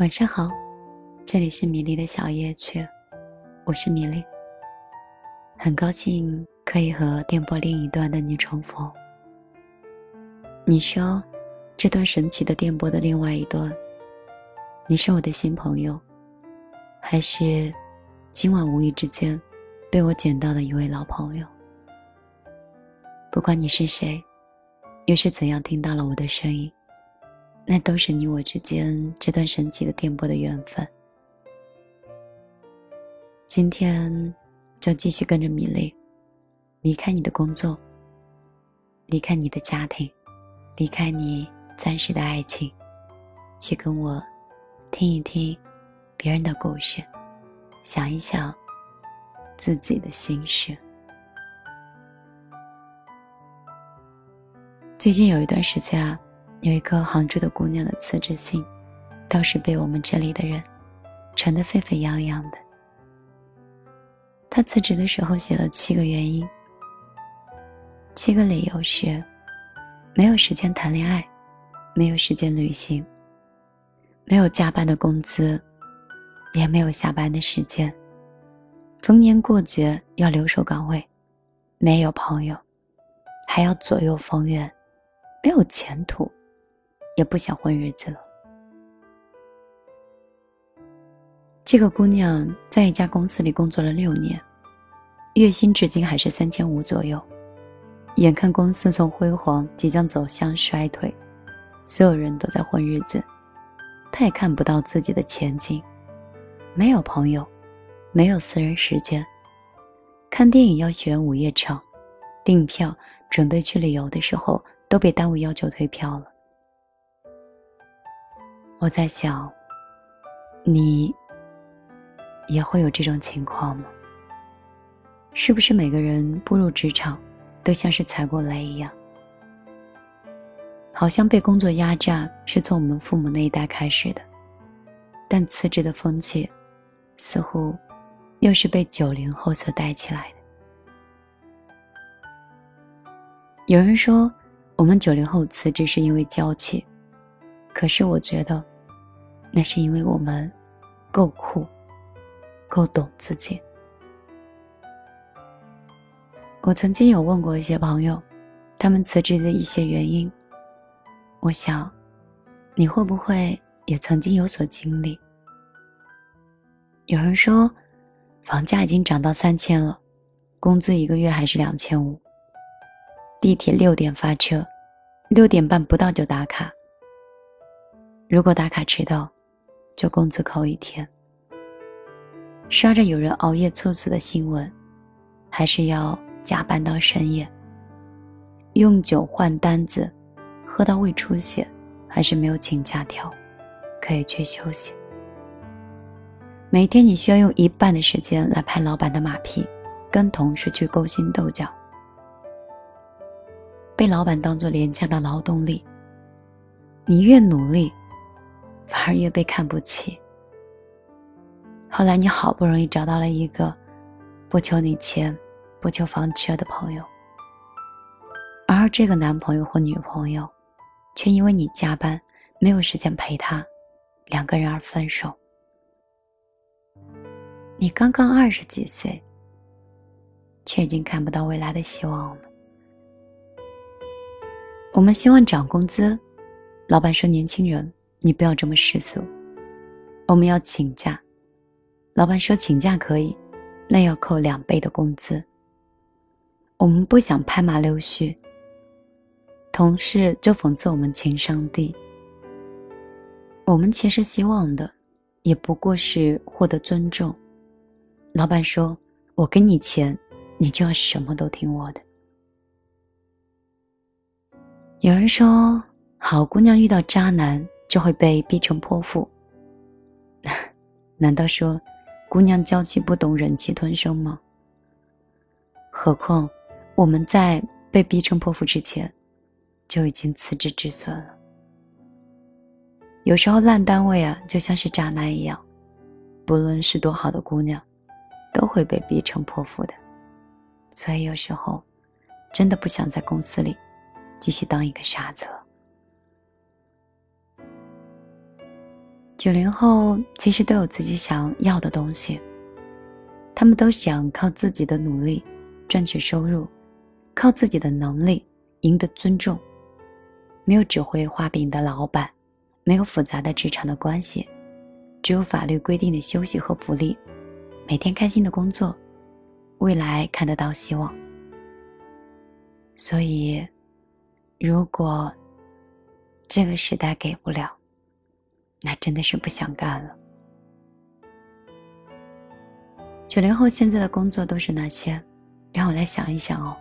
晚上好，这里是米粒的小夜曲，我是米粒。很高兴可以和电波另一端的你重逢。你说，这段神奇的电波的另外一端，你是我的新朋友，还是今晚无意之间被我捡到的一位老朋友？不管你是谁，又是怎样听到了我的声音。那都是你我之间这段神奇的电波的缘分。今天就继续跟着米粒，离开你的工作，离开你的家庭，离开你暂时的爱情，去跟我听一听别人的故事，想一想自己的心事。最近有一段时间啊。有一个杭州的姑娘的辞职信，倒是被我们这里的人传得沸沸扬扬的。她辞职的时候写了七个原因，七个理由是：没有时间谈恋爱，没有时间旅行，没有加班的工资，也没有下班的时间，逢年过节要留守岗位，没有朋友，还要左右逢源，没有前途。也不想混日子了。这个姑娘在一家公司里工作了六年，月薪至今还是三千五左右。眼看公司从辉煌即将走向衰退，所有人都在混日子，她也看不到自己的前景。没有朋友，没有私人时间。看电影要选午夜场，订票准备去旅游的时候都被单位要求退票了。我在想，你也会有这种情况吗？是不是每个人步入职场，都像是踩过雷一样？好像被工作压榨是从我们父母那一代开始的，但辞职的风气，似乎又是被九零后所带起来的。有人说，我们九零后辞职是因为娇气，可是我觉得。那是因为我们够酷，够懂自己。我曾经有问过一些朋友，他们辞职的一些原因。我想，你会不会也曾经有所经历？有人说，房价已经涨到三千了，工资一个月还是两千五。地铁六点发车，六点半不到就打卡。如果打卡迟到，就工资扣一天。刷着有人熬夜猝死的新闻，还是要加班到深夜。用酒换单子，喝到胃出血，还是没有请假条，可以去休息。每天你需要用一半的时间来拍老板的马屁，跟同事去勾心斗角，被老板当做廉价的劳动力。你越努力。反而越被看不起。后来你好不容易找到了一个不求你钱、不求房车的朋友，而这个男朋友或女朋友，却因为你加班没有时间陪他，两个人而分手。你刚刚二十几岁，却已经看不到未来的希望了。我们希望涨工资，老板说年轻人。你不要这么世俗。我们要请假，老板说请假可以，那要扣两倍的工资。我们不想拍马溜须，同事就讽刺我们情商低。我们其实希望的，也不过是获得尊重。老板说：“我给你钱，你就要什么都听我的。”有人说，好姑娘遇到渣男。就会被逼成泼妇。难道说，姑娘娇气不懂忍气吞声吗？何况我们在被逼成泼妇之前，就已经辞职止损了。有时候烂单位啊，就像是渣男一样，不论是多好的姑娘，都会被逼成泼妇的。所以有时候，真的不想在公司里继续当一个傻子了。九零后其实都有自己想要的东西，他们都想靠自己的努力赚取收入，靠自己的能力赢得尊重。没有只会画饼的老板，没有复杂的职场的关系，只有法律规定的休息和福利，每天开心的工作，未来看得到希望。所以，如果这个时代给不了，那真的是不想干了。九零后现在的工作都是哪些？让我来想一想哦。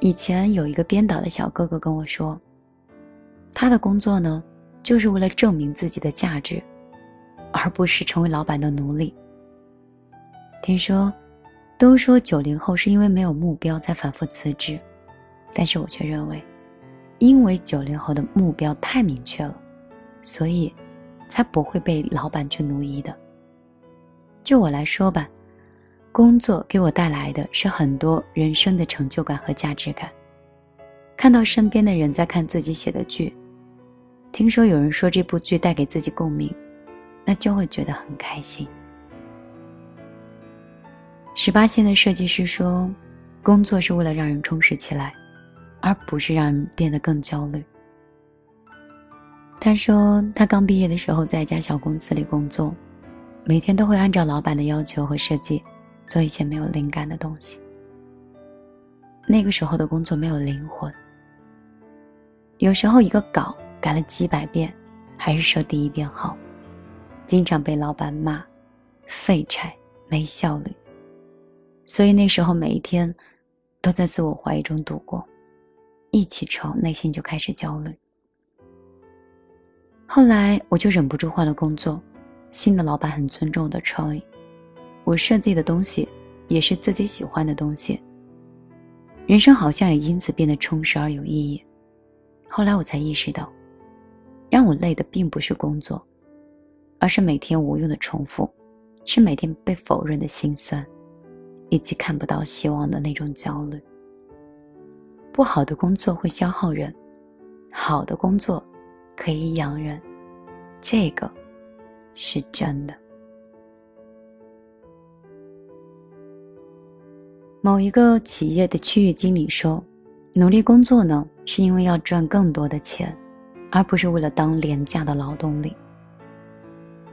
以前有一个编导的小哥哥跟我说，他的工作呢，就是为了证明自己的价值，而不是成为老板的奴隶。听说，都说九零后是因为没有目标才反复辞职，但是我却认为。因为九零后的目标太明确了，所以才不会被老板去奴役的。就我来说吧，工作给我带来的是很多人生的成就感和价值感。看到身边的人在看自己写的剧，听说有人说这部剧带给自己共鸣，那就会觉得很开心。十八线的设计师说，工作是为了让人充实起来。而不是让人变得更焦虑。他说，他刚毕业的时候在一家小公司里工作，每天都会按照老板的要求和设计做一些没有灵感的东西。那个时候的工作没有灵魂，有时候一个稿改了几百遍，还是设第一遍好，经常被老板骂，废柴，没效率。所以那时候每一天都在自我怀疑中度过。一起床，内心就开始焦虑。后来我就忍不住换了工作，新的老板很尊重我的创意，我设计的东西也是自己喜欢的东西。人生好像也因此变得充实而有意义。后来我才意识到，让我累的并不是工作，而是每天无用的重复，是每天被否认的心酸，以及看不到希望的那种焦虑。不好的工作会消耗人，好的工作可以养人，这个是真的。某一个企业的区域经理说：“努力工作呢，是因为要赚更多的钱，而不是为了当廉价的劳动力。”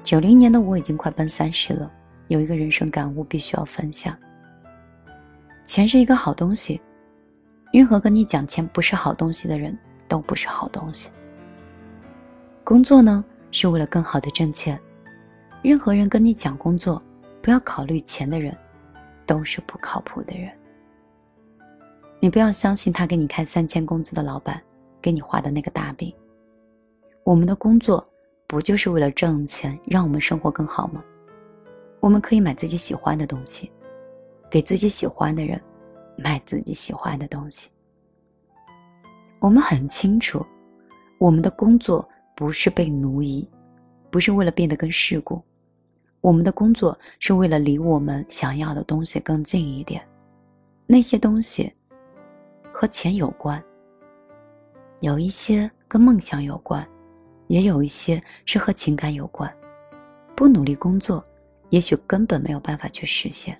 九零年的我已经快奔三十了，有一个人生感悟必须要分享：钱是一个好东西。任何跟你讲钱不是好东西的人，都不是好东西。工作呢，是为了更好的挣钱。任何人跟你讲工作，不要考虑钱的人，都是不靠谱的人。你不要相信他给你开三千工资的老板给你画的那个大饼。我们的工作不就是为了挣钱，让我们生活更好吗？我们可以买自己喜欢的东西，给自己喜欢的人。卖自己喜欢的东西。我们很清楚，我们的工作不是被奴役，不是为了变得更世故，我们的工作是为了离我们想要的东西更近一点。那些东西和钱有关，有一些跟梦想有关，也有一些是和情感有关。不努力工作，也许根本没有办法去实现。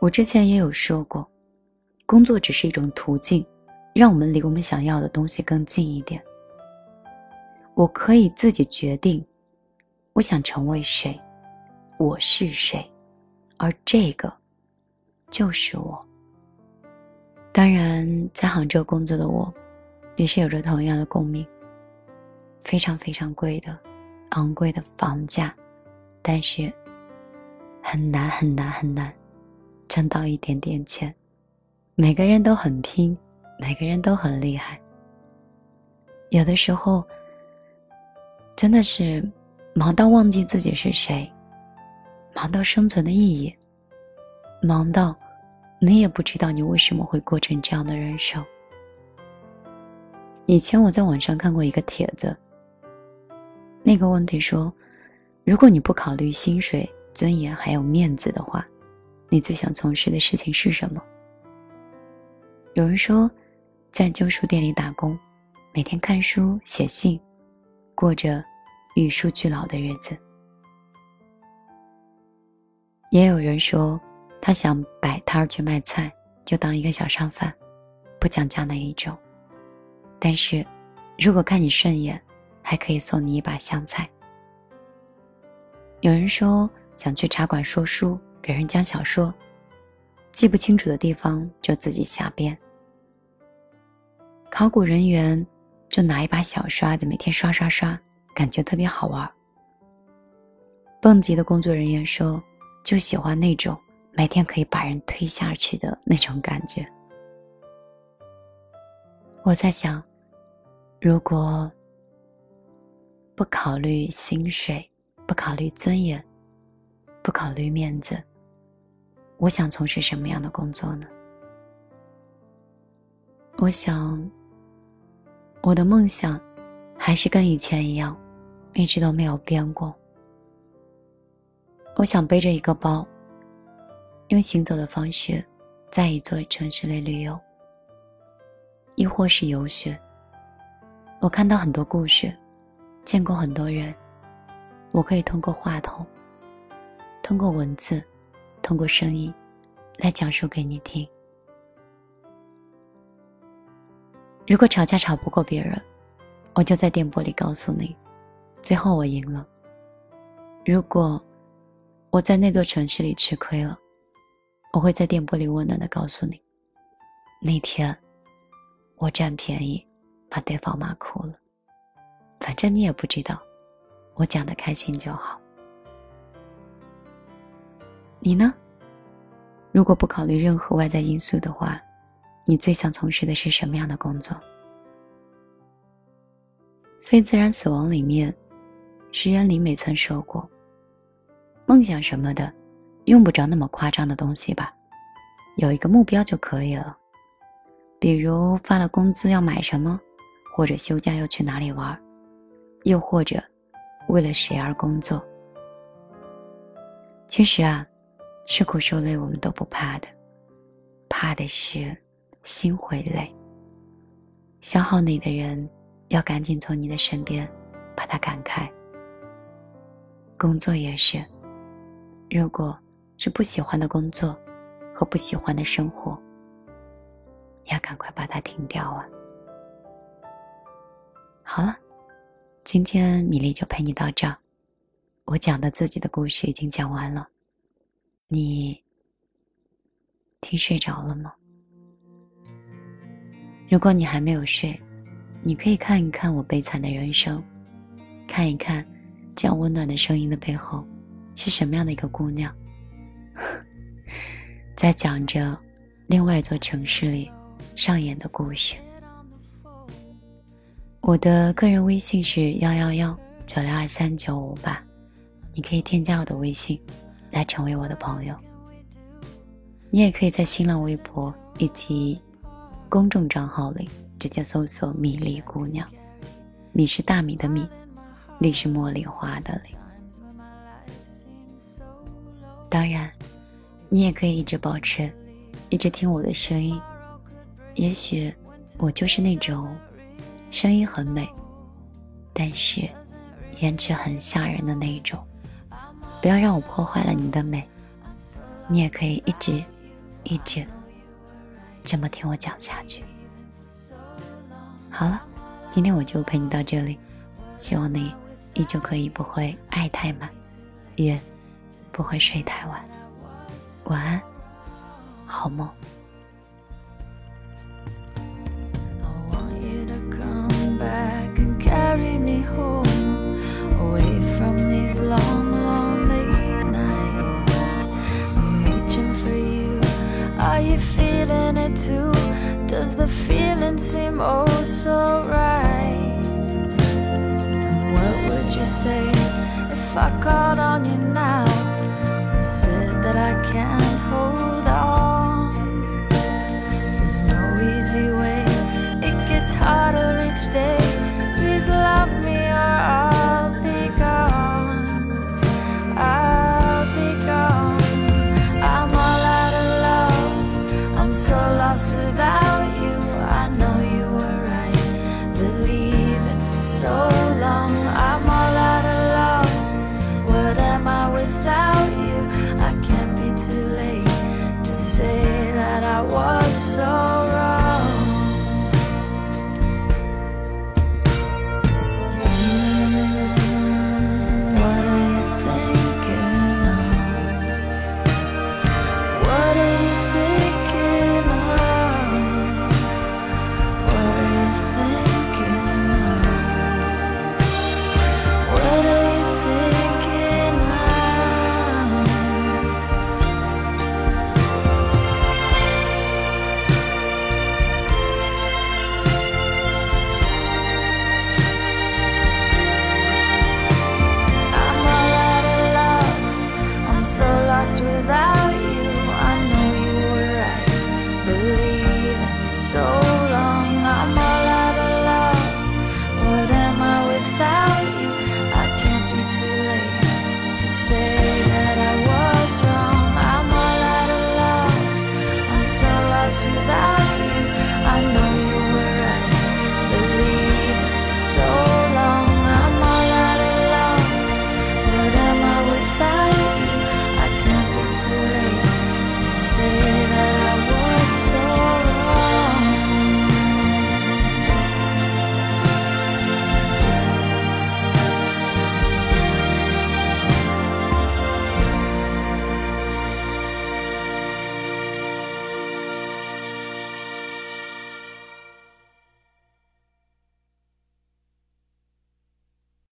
我之前也有说过，工作只是一种途径，让我们离我们想要的东西更近一点。我可以自己决定，我想成为谁，我是谁，而这个就是我。当然，在杭州工作的我，也是有着同样的共鸣。非常非常贵的、昂贵的房价，但是很难很难很难。挣到一点点钱，每个人都很拼，每个人都很厉害。有的时候，真的是忙到忘记自己是谁，忙到生存的意义，忙到你也不知道你为什么会过成这样的人生。以前我在网上看过一个帖子，那个问题说：如果你不考虑薪水、尊严还有面子的话。你最想从事的事情是什么？有人说，在旧书店里打工，每天看书写信，过着与书俱老的日子。也有人说，他想摆摊去卖菜，就当一个小商贩，不讲价那一种。但是，如果看你顺眼，还可以送你一把香菜。有人说想去茶馆说书，给人讲小说，记不清楚的地方就自己瞎编。考古人员就拿一把小刷子，每天刷刷刷，感觉特别好玩。蹦极的工作人员说，就喜欢那种每天可以把人推下去的那种感觉。我在想，如果不考虑薪水。不考虑尊严，不考虑面子，我想从事什么样的工作呢？我想，我的梦想还是跟以前一样，一直都没有变过。我想背着一个包，用行走的方式，在一座城市里旅游，亦或是游学。我看到很多故事，见过很多人。我可以通过话筒，通过文字，通过声音，来讲述给你听。如果吵架吵不过别人，我就在电波里告诉你，最后我赢了。如果我在那座城市里吃亏了，我会在电波里温暖的告诉你，那天我占便宜，把对方骂哭了。反正你也不知道。我讲的开心就好。你呢？如果不考虑任何外在因素的话，你最想从事的是什么样的工作？非自然死亡里面，石原里美曾说过：“梦想什么的，用不着那么夸张的东西吧，有一个目标就可以了。比如发了工资要买什么，或者休假要去哪里玩，又或者……”为了谁而工作？其实啊，吃苦受累我们都不怕的，怕的是心会累。消耗你的人，要赶紧从你的身边把他赶开。工作也是，如果是不喜欢的工作和不喜欢的生活，要赶快把它停掉啊！好了。今天米粒就陪你到这儿，我讲的自己的故事已经讲完了，你听睡着了吗？如果你还没有睡，你可以看一看我悲惨的人生，看一看这样温暖的声音的背后是什么样的一个姑娘，在讲着另外一座城市里上演的故事。我的个人微信是幺幺幺九六二三九五八，你可以添加我的微信，来成为我的朋友。你也可以在新浪微博以及公众账号里直接搜索“米粒姑娘”，米是大米的米，粒是茉莉花的粒。当然，你也可以一直保持，一直听我的声音。也许我就是那种。声音很美，但是颜值很吓人的那一种。不要让我破坏了你的美。你也可以一直、一直这么听我讲下去。好了，今天我就陪你到这里。希望你依旧可以不会爱太满，也不会睡太晚。晚安，好梦。Seem oh so right. And what would you say if I called on you